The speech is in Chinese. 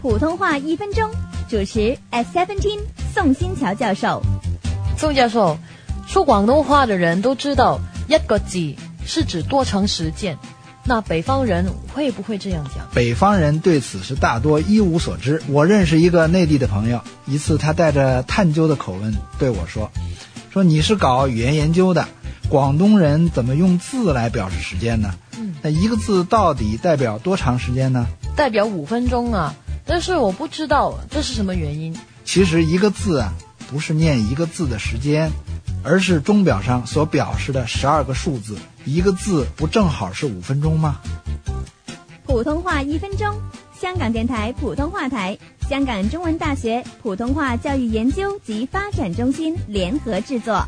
普通话一分钟，主持 S Seventeen 宋新桥教授。宋教授，说广东话的人都知道一个字是指多长时间，那北方人会不会这样讲？北方人对此是大多一无所知。我认识一个内地的朋友，一次他带着探究的口吻对我说：“说你是搞语言研究的，广东人怎么用字来表示时间呢？嗯，那一个字到底代表多长时间呢？代表五分钟啊，但是我不知道这是什么原因。其实一个字啊，不是念一个字的时间，而是钟表上所表示的十二个数字。一个字不正好是五分钟吗？普通话一分钟，香港电台普通话台、香港中文大学普通话教育研究及发展中心联合制作。